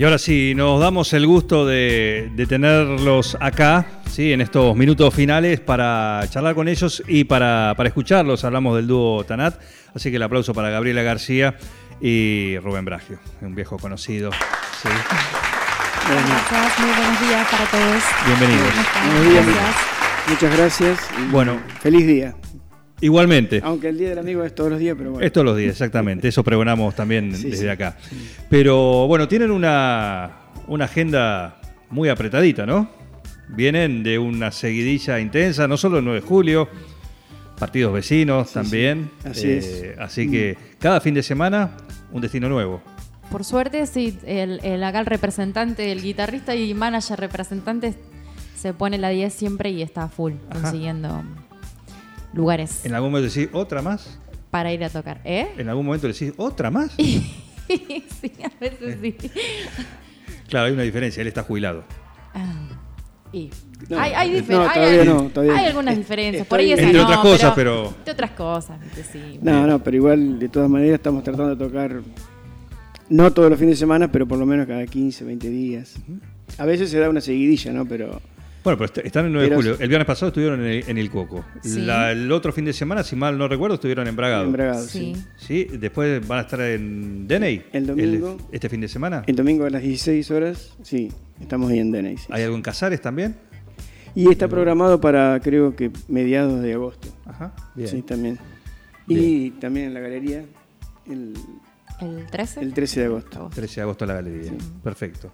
Y ahora sí, nos damos el gusto de, de tenerlos acá, ¿sí? en estos minutos finales, para charlar con ellos y para, para escucharlos. Hablamos del dúo Tanat, así que el aplauso para Gabriela García y Rubén Bragio, un viejo conocido. ¿sí? Gracias, muy buenos días para todos. Bienvenidos. Buenos días. Gracias. Muchas gracias. y Bueno. Feliz día. Igualmente. Aunque el Día del Amigo es todos los días, pero bueno. Es todos los días, exactamente. Eso pregonamos también Sí, desde sí. acá. Pero bueno, tienen una, una agenda muy apretadita, ¿no? Vienen de una seguidilla intensa, no solo el 9 de julio, partidos vecinos también. Eh, Así es. Así que cada fin de semana, un destino nuevo. Por suerte, sí, el, el- acá el representante, el guitarrista y manager representante se pone la 10 siempre y está full, consiguiendo lugares En algún momento decís, ¿otra más? para ir a tocar. ¿Eh? En algún momento decís, ¿otra más? sí, a veces sí. Claro, hay una diferencia, él está jubilado. Ah, y No, hay, hay, no, difer- hay- no, todavía hay algunas Es- diferencias. Por ahí esa Entre no, otras cosas, pero- De otras cosas, ¿viste? sí. No, no, pero igual, de todas maneras, estamos tratando de tocar, no todos los fines de semana, pero por lo menos cada 15, 20 días. A veces se da una seguidilla, ¿no? Pero Bueno, pero est- están el 9 de julio. El viernes pasado estuvieron en el, en el. Sí. La- el otro fin de semana, si mal no recuerdo, estuvieron en Bragado. en Bragado, Sí. sí. Sí, después van a estar en Deney. El domingo. este fin de semana. El domingo a las 16 horas, sí, estamos ahí en Deney. sí. ¿Hay algo en Casares también? Y está programado para, creo que, mediados de agosto. Ajá, bien. Sí, también. Y también en la galería, el, ¿El 13? el 13 de agosto. 13 de agosto en la galería. Perfecto.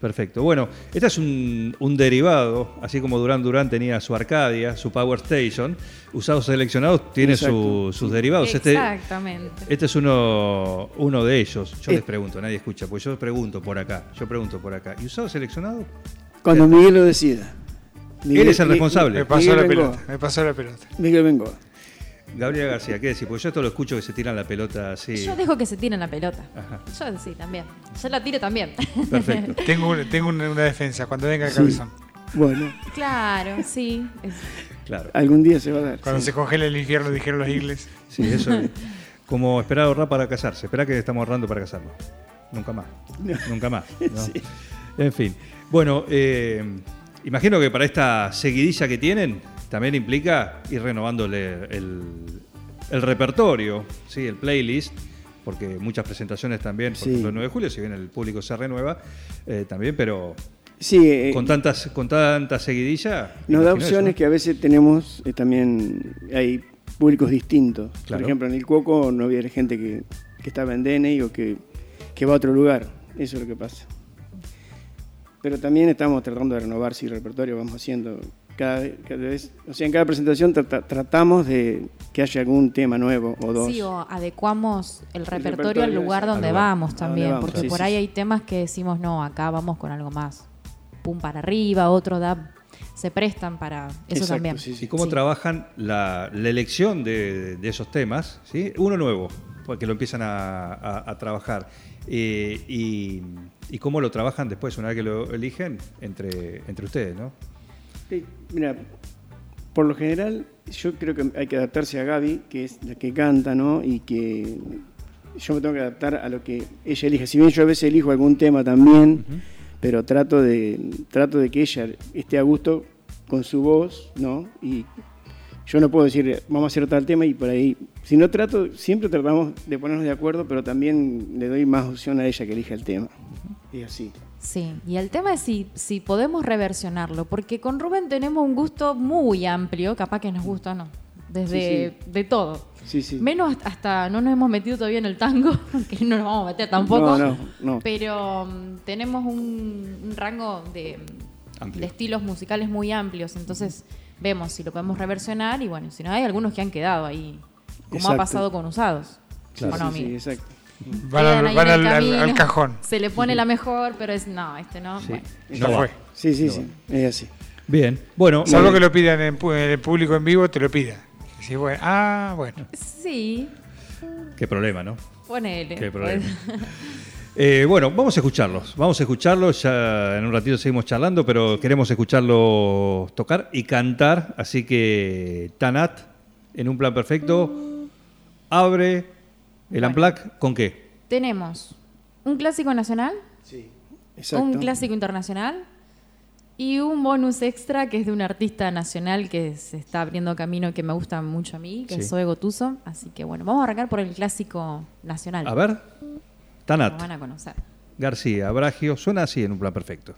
Perfecto. Bueno, este es un, un derivado, así como Durán Durán tenía su Arcadia, su Power Station, usados seleccionados tiene su- sus derivados. Este, Exactamente. este es uno, uno de ellos. Yo Eh. les pregunto, nadie escucha, pues yo pregunto por acá, yo pregunto por acá. ¿Y usado seleccionado? Cuando Miguel lo decida. Él es el responsable. Me pasó Miguel la pelota. Me pasó la pelota. Miguel Bengoa. Gabriela García, ¿qué decir? Porque yo esto lo escucho que se tiran la pelota así. Yo dejo que se tiren la pelota. Ajá. Yo sí, también. Yo la tiro también. Perfecto. Tengo, un- tengo una, defensa. Cuando venga el cabezón. Bueno, claro, sí. Es- Claro. algún día se va a dar. Cuando sí. se congela el infierno, dijeron los ingleses. Sí, eso es. Como esperar ahorrar para casarse. Espera que estamos ahorrando para casarnos. Nunca más. Nunca más. ¿no? Sí. En fin. Bueno, eh, imagino que para esta seguidilla que tienen, también implica ir renovándole el, el repertorio, ¿sí? el playlist, porque muchas presentaciones también, por Sí. ejemplo, el 9 de julio, si bien el público se renueva, eh, también, pero Sí, eh, con tantas con tanta seguidilla. nos da opciones eso, que a veces tenemos eh, también, hay públicos distintos. Claro. Por ejemplo, en el Cuoco no había gente que, que estaba en DNI o que, que va a otro lugar. Eso es lo que pasa. Pero también estamos tratando de renovar sí, el repertorio, vamos haciendo cada, vez- cada vez, o sea, en cada presentación trata- tratamos de que haya algún tema nuevo o dos. Sí, o adecuamos el repertorio, repertorio, al lugar donde Al lugar. vamos también. vamos, porque sí, por sí, ahí sí. hay temas que decimos, no, acá vamos con algo más. Pum para arriba, otro da. Se prestan para eso Exacto, también. sí, sí. ¿Y cómo Sí. trabajan la, la elección de, de esos temas? ¿sí? Uno nuevo, porque lo empiezan a, a- a trabajar. Eh, y, y cómo lo trabajan después, una vez que lo eligen, entre, entre ustedes, ¿no? Sí, mira, por lo general yo creo que hay que adaptarse a Gaby, que es la que canta, ¿no? Y que yo me tengo que adaptar a lo que ella elige. Si bien yo a veces elijo algún tema también, pero trato de, trato de que ella esté a gusto con su voz, ¿no? Y yo no puedo decir, vamos a hacer tal tema y por ahí... Si no trato, siempre tratamos de ponernos de acuerdo, pero también le doy más opción a ella que elija el tema. Y así. Sí, y el tema es si, si podemos reversionarlo, porque con Rubén tenemos un gusto muy amplio, capaz que nos gusta o no, desde de todo. Sí, sí. Menos hasta no nos hemos metido todavía en el tango, que no nos vamos a meter tampoco. No, no, no. Pero mm, tenemos un, un rango de, Amplio. de estilos musicales muy amplios, entonces vemos si lo podemos reversionar y bueno, si no hay algunos que han quedado ahí, como ha pasado con Usados. Sí, ¿O no, sí, sí, exacto. Van, al, van camino. cajón. Se le pone la mejor, pero es no, este no. Sí. Bueno. No fue. Sí, sí, sí, es así. Bien, bueno. Salvo que lo pidan en, el público en vivo, te lo bueno, ah, bueno. Sí, Qué problema, ¿no? ponele. Qué problema. Eh, bueno, vamos a escucharlos. Vamos a escucharlos. Ya en un ratito seguimos charlando, pero queremos escucharlos tocar y cantar. Así que Tanat, en un plan perfecto, abre el Bueno. Unplugged con qué? Tenemos un clásico nacional, Exacto. un clásico internacional y un bonus extra que es de un artista nacional que se está abriendo camino que me gusta mucho a mí, que Sí. es Zoe Gotuso. Así que bueno, vamos a arrancar por el clásico nacional. A ver, Lo Tanat, van a conocer. García, Bragio, suena así en un plan perfecto.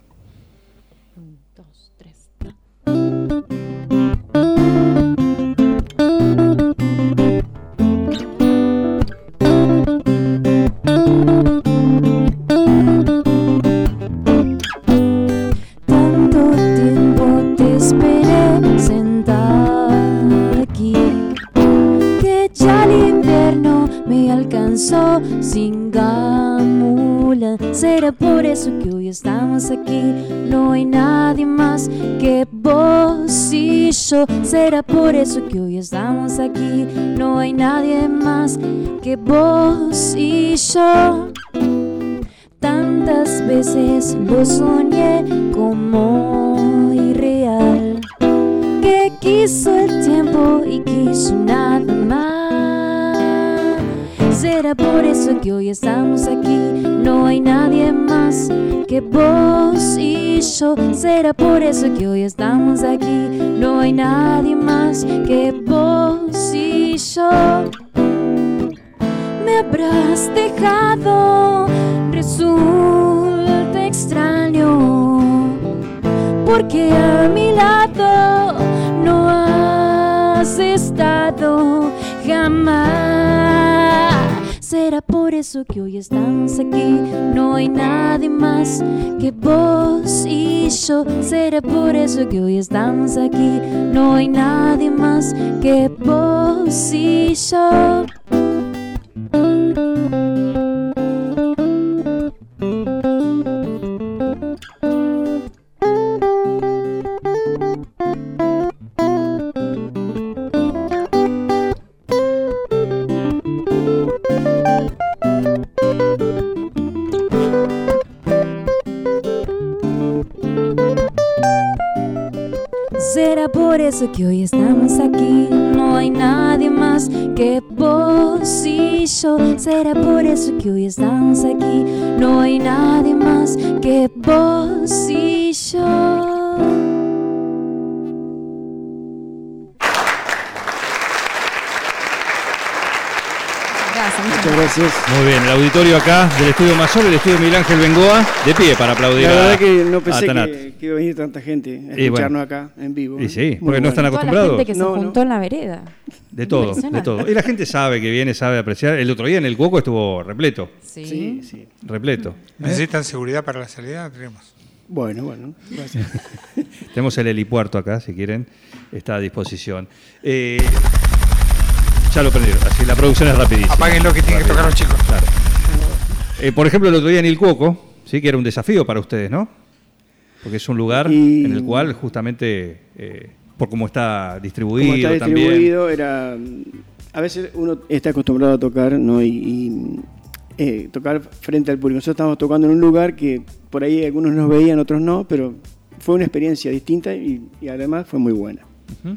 Eso que hoy estamos aquí. No hay nadie más que vos y yo. Será por eso que hoy estamos aquí. No hay nadie más que vos y yo. Tantas veces lo soñé como irreal Que quiso el tiempo y quiso nada Será por eso que hoy estamos aquí. No hay nadie más que vos y yo. Será por eso que hoy estamos aquí. No hay nadie más que vos y yo. Me habrás dejado. Resulta extraño. Porque a mi lado no has estado. Jamás por eso que hoy estamos aquí. No hay nadie más que vos y yo. Será por eso que hoy estamos aquí. No hay nadie más que vos y yo eso que hoy estamos aquí. No hay nadie más que vos y yo. Será por eso que hoy estamos aquí. No hay nadie más que vos y yo. Muchas gracias. Muy bien, el auditorio acá del Estudio Mayor, el Estudio Miguel Ángel Bengoa, de pie para aplaudir La a- verdad que no a pensé que, que iba a venir tanta gente a Y bueno. escucharnos acá en vivo. Y ¿eh? sí, Muy porque no están bueno. Toda la acostumbrados. gente que se no. juntó en la vereda. De todo, de todo. Y la gente sabe que viene, sabe apreciar. El otro día en el Cuoco estuvo repleto, Sí. Sí, sí. repleto. ¿Necesitan seguridad para la salida? Tenemos. Bueno, bueno. Gracias. Tenemos el helipuerto acá, si quieren, está a disposición. Eh, ya lo prendieron, así la producción es rapidísima. Apaguen lo que tienen que tocar los chicos. Claro. Eh, por ejemplo, el otro día en el Cuoco, sí que era un desafío para ustedes, ¿no? Porque es un lugar Y- en el cual justamente, eh, por cómo está distribuido, Como está también. distribuido, era. A veces uno está acostumbrado a tocar, ¿no? Y, y, eh, tocar frente al público. Nosotros estábamos tocando en un lugar que por ahí algunos nos veían, otros no, pero fue una experiencia distinta y, y además fue muy buena. Ujú.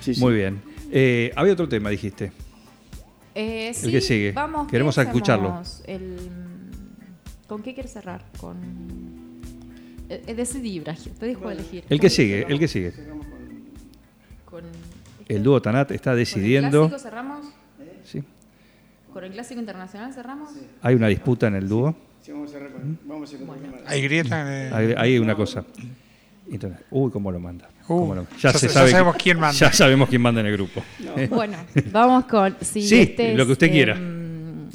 Sí, sí. Muy bien. Eh, había otro tema, dijiste. Eh, sí, que sigue. Vamos, ¿qué Queremos escucharlo. El- ¿Con qué quieres cerrar? Con... Eh, eh, decidí, Bragio, te dejo elegir. El que sigue, el que sigue. Con, El dúo Tanat está con el decidiendo. clásico cerramos? Sí. ¿Con el clásico internacional cerramos? Hay una disputa en el dúo. Sí, vamos a cerrar con- vamos a con- Hay grieta. eh, Hay, hay una cosa. Entonces, uy, cómo lo manda. Uh, Cómo lo- ya sa- ya sabemos quién manda. Ya sabemos quién manda en el grupo. Bueno, vamos con. Sí, Sí, este lo que usted quiera. em,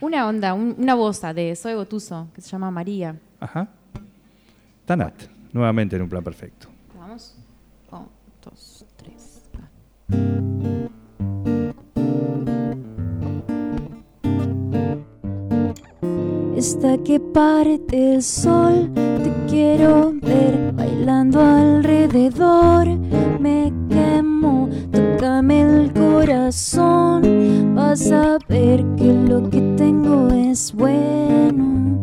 una onda, un- una boza de Zoe Gotuso que se llama María. Ajá. Tanat, nuevamente en un plan perfecto. Vamos. Un, dos, tres. va. Hasta que parte el sol, te quiero ver bailando alrededor. Me quemo, tócame el corazón. Vas a ver que lo que tengo es bueno.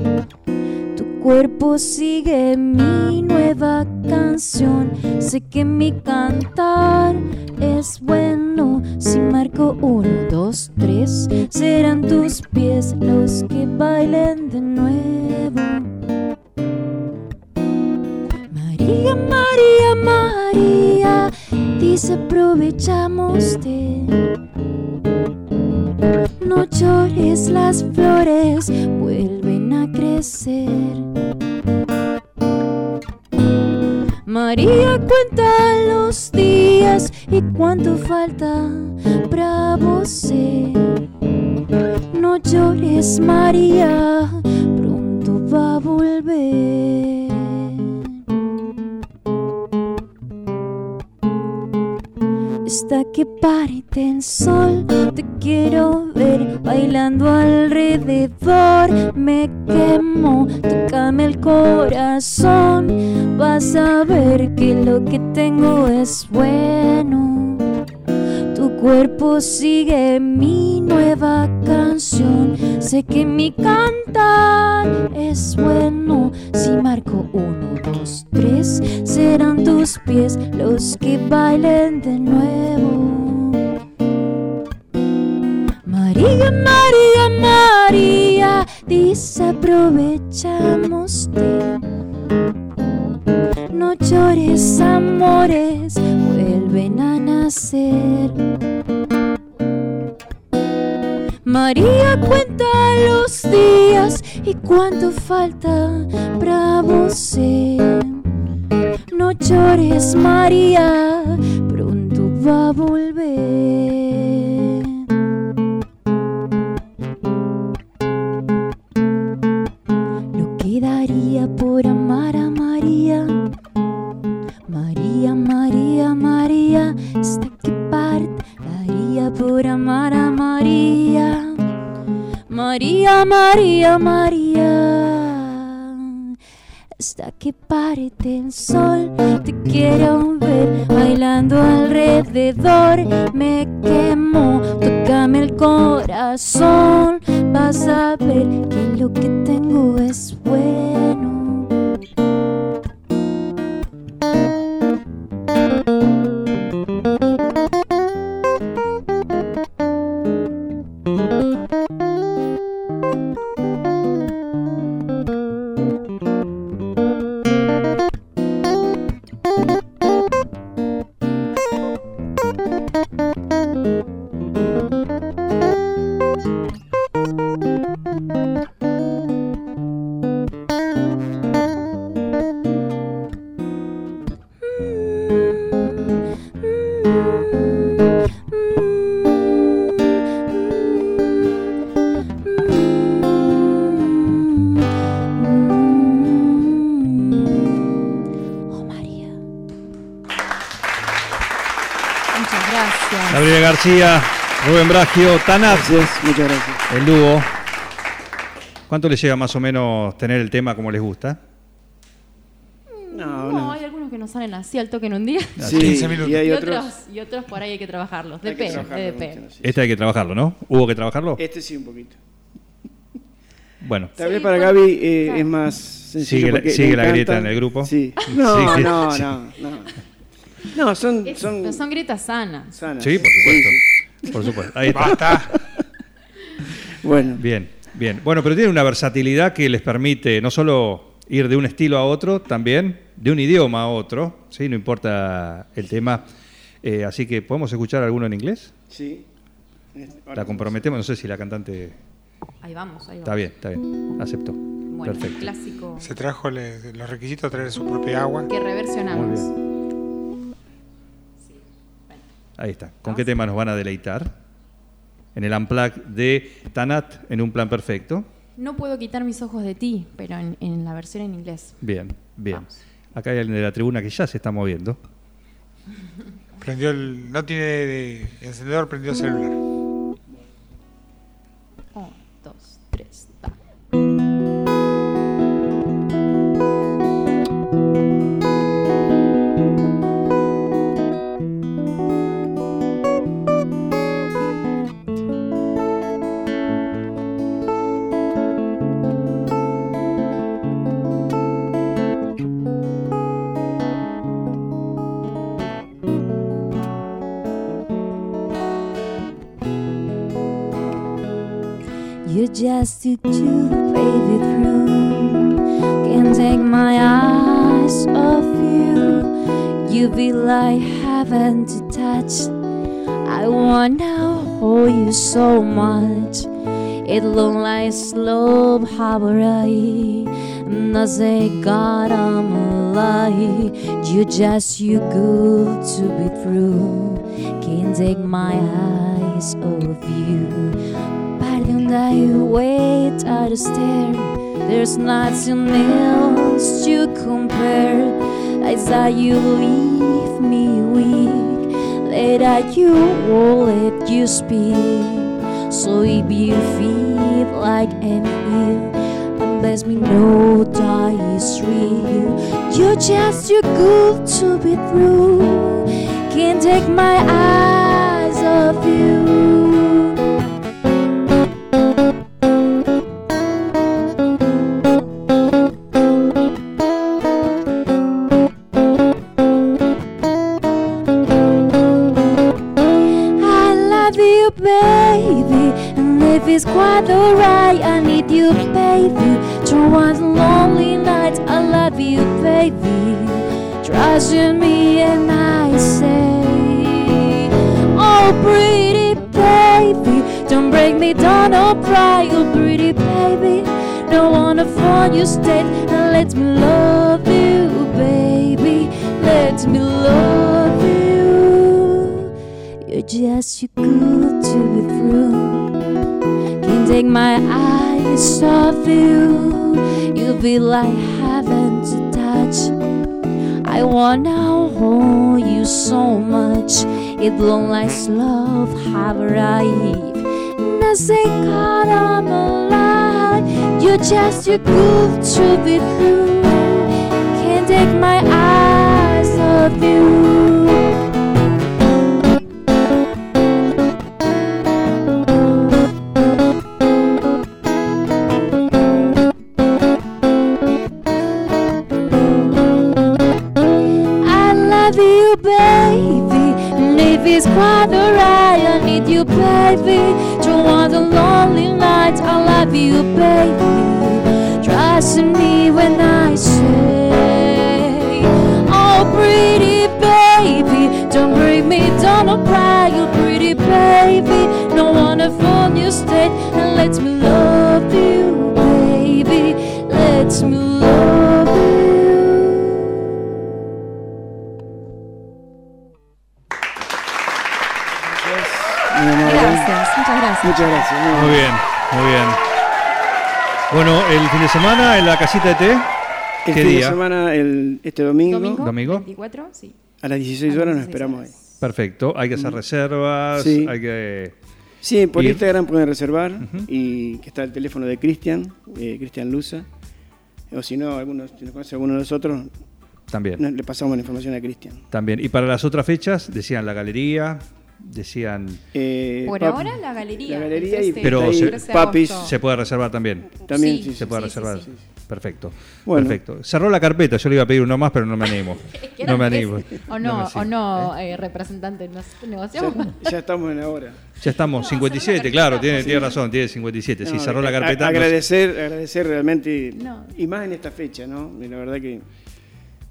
Tu cuerpo sigue mi nueva canción. Sé que mi cantar es bueno. Si marco uno, dos, tres, serán tus pies los que bailen de nuevo. María, María, María, dice aprovechamos de. No llores, las flores vuelven a crecer. María cuenta los días y cuánto falta, bravo sé. No llores, María, pronto va a volver. Hasta que parte el sol, te quiero ver bailando alrededor. Me quemo, tócame el corazón. Vas a ver que lo que tengo es bueno. Cuerpo sigue mi nueva canción. Sé que mi cantar es bueno. Si marco uno, dos, tres, serán tus pies los que bailen de nuevo. María, María, María, desaprovechamos de. No llores, amores, vuelven a nacer. María cuenta los días y cuánto falta, bravo sé. No llores, María, pronto va a volver. María, María, hasta que parte el sol. Te quiero ver bailando alrededor. Me quemo, tócame el corazón. Vas a ver que lo que tengo es bueno. García, Rubén Bragio, Tanat, Gracias, muchas gracias. el dúo. ¿Cuánto les llega más o menos tener el tema como les gusta? No, No, no. hay algunos que no salen así al toque en un día. Sí, 15 minutos. y hay Y otros. y otros por ahí hay que trabajarlos. hay que Depende, trabajarlo depende. mucho, sí. Este hay que trabajarlo, ¿no? ¿Hubo que trabajarlo? Este sí, un poquito. Bueno, Tal vez Sí, para bueno, Gaby eh, claro. es más sencillo. Sigue la- sigue la grieta en el grupo. Sí. No, Sí, no, sí. no, no. No, son, Es- son pero son grietas sanas. sanas. sí, por supuesto. Por supuesto. Ahí está. Basta. Bueno, Bien, bien. Bueno, pero tiene una versatilidad que les permite no solo ir de un estilo a otro, también de un idioma a otro, ¿sí? No importa el tema. Eh, así que, ¿podemos escuchar alguno en inglés? sí. La comprometemos, no sé si la cantante... Ahí vamos, ahí vamos. Está bien, está bien. Aceptó. Bueno, Perfecto. clásico Se trajo le- los requisitos, traer su propia agua. que reversionamos. Muy Ahí está. ¿Con qué tema nos van a deleitar? En el Unplug de Tanat en un plan perfecto. No puedo quitar mis ojos de ti, pero en, en la versión en inglés. Bien, bien. Vamos. Acá hay alguien de la tribuna que ya se está moviendo. Prendió el, no tiene de- encendedor, prendió el celular. Just to baby through. Can't take my eyes off you. You be like heaven to touch. I wanna hold you so much. It look like slow I eh? say, God, I'm alive. You just you good to be true. Can't take my eyes off you. But don't I wait at the stair? There's nothing else to compare. I saw you leave me weak. Later you won't let you speak. So if you feel like I'm ill, and let me know that is real. You're just too good to be true. Can't take my eyes off you. It's quite alright, I need you, baby. Through one lonely night, I love you, baby. Trust in me, and I say, Oh, pretty baby, don't break me down or cry, oh, pretty baby. Don't wanna fall you stay and let me love you, baby. Let me love you. You're just too take my eyes off you. You be like heaven to touch. I wanna hold you so much. It long like love have arrived. And I say, God, I'm alive. You're just too good to be true. Can't take my eyes off you. I love you, baby. Trust in me when I say, Oh, pretty baby, don't bring me down or cry, you pretty baby. No wanna phone you straight and let me love you, baby. Let me love you. Gracias, muchas gracias. Muchas gracias. muy Muy bien, muy bien. Bueno, el fin de semana en la casita de té. El ¿Qué fin de semana, el, este domingo, Domingo, ¿Domingo? 24, sí. a las 16 A las horas nos 16 esperamos ahí. Perfecto. Hay que hacer reservas. Sí. Hay que. Sí, por Ir. Instagram pueden reservar y que está el teléfono de Cristian, eh, Cristian Luza. O si no, algunos, si nos conoce alguno de nosotros, También. le pasamos la información a Cristian. También. Y para las otras fechas, decían la galería, decían. Eh, Por ahora la galería. La galería y 13 Pero se- 13 de Papis. Se puede reservar también. También, Sí, sí, Se puede sí, sí, reservar. sí. Perfecto. Bueno. Perfecto. Cerró la carpeta. Yo le iba a pedir uno más, pero no me animo. ¿Qué No me animo. O no, o no, eh, representante, nos negociamos. Ya, ya estamos en la hora. Ya estamos, No, 57, cerró la claro, tiene, tiene razón, tiene 57. Sí, No, cerró la carpeta. a- no- agradecer, agradecer realmente, No. y más en esta fecha, ¿no? Y la verdad que...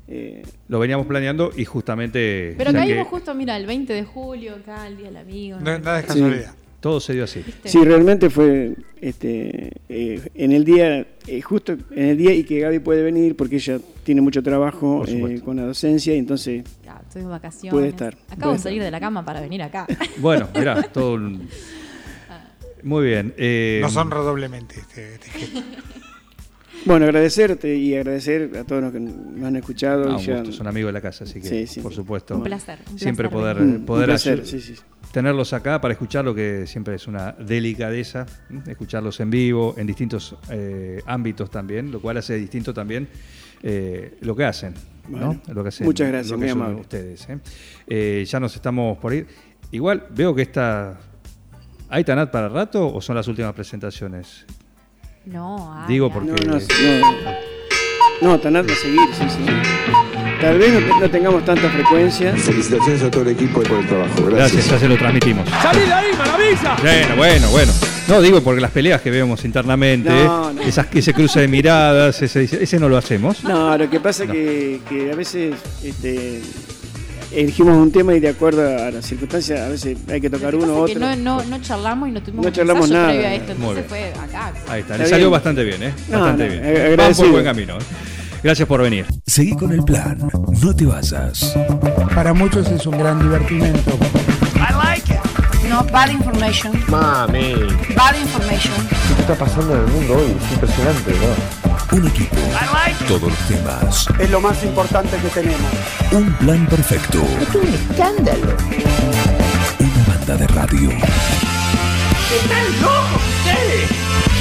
eh, Lo veníamos planeando y justamente. Pero caímos que justo, mira, el 20 de julio, acá, el Día del Amigo. No, nada es Sí. casualidad. todo se dio así. ¿viste? Sí, realmente fue este, eh, en el día, eh, justo en el día y que Gaby puede venir porque ella tiene mucho trabajo eh, con la docencia y entonces Ya, estoy de vacaciones. Puede estar, Acabo puede de salir de la cama para venir acá. Bueno, mirá, todo. un- Muy bien. eh, Nos honra doblemente este, este gesto. Bueno, agradecerte y agradecer a todos los que nos han escuchado. ah, y un ya- son amigos de la casa, así que, Sí, sí. por supuesto. un placer. un Siempre placer poder, poder un placer, hacer- sí, sí. tenerlos acá para escuchar lo que siempre es una delicadeza, escucharlos en vivo, en distintos eh, ámbitos también, lo cual hace distinto también eh, lo que hacen. ¿no? Bueno, Lo que hacen, muchas gracias, lo que son ustedes. ¿eh? Eh, ya nos estamos por ir. Igual, veo que esta... ¿Hay Tanat para rato o son las últimas presentaciones? No, ay, Digo porque- No, no, no. No, va a seguir, sí, sí. Tal vez no, no tengamos tanta frecuencia. Felicitaciones a todo el equipo por el trabajo. Gracias, ya se lo transmitimos. ¡Salí de ahí, maravilla! Bueno, bueno, bueno. No, digo porque las peleas que vemos internamente, No, no. esas ese cruce de miradas, ese, ese no lo hacemos. No, lo que pasa es que, que a veces este, elegimos un tema y de acuerdo a las circunstancias, a veces hay que tocar uno u otro. no, no, no charlamos y no tuvimos No un charlamos nada. previo a esto, Muy entonces bien. fue acá. Ahí está, Está le salió bien. bastante bien, ¿eh? No, Bastante no, bien. ag- Vamos por agradecido. buen camino. ¿eh? Gracias por venir. Seguí con el plan. No te vayas. Para muchos es un gran divertimento. No, bad information. Mami. Bad information. ¿Qué está pasando en el mundo hoy? Es impresionante, ¿no? Un equipo todos los temas. Es lo más importante que tenemos. Un plan perfecto. Es un escándalo. Una banda de radio. ¡Están locos ustedes!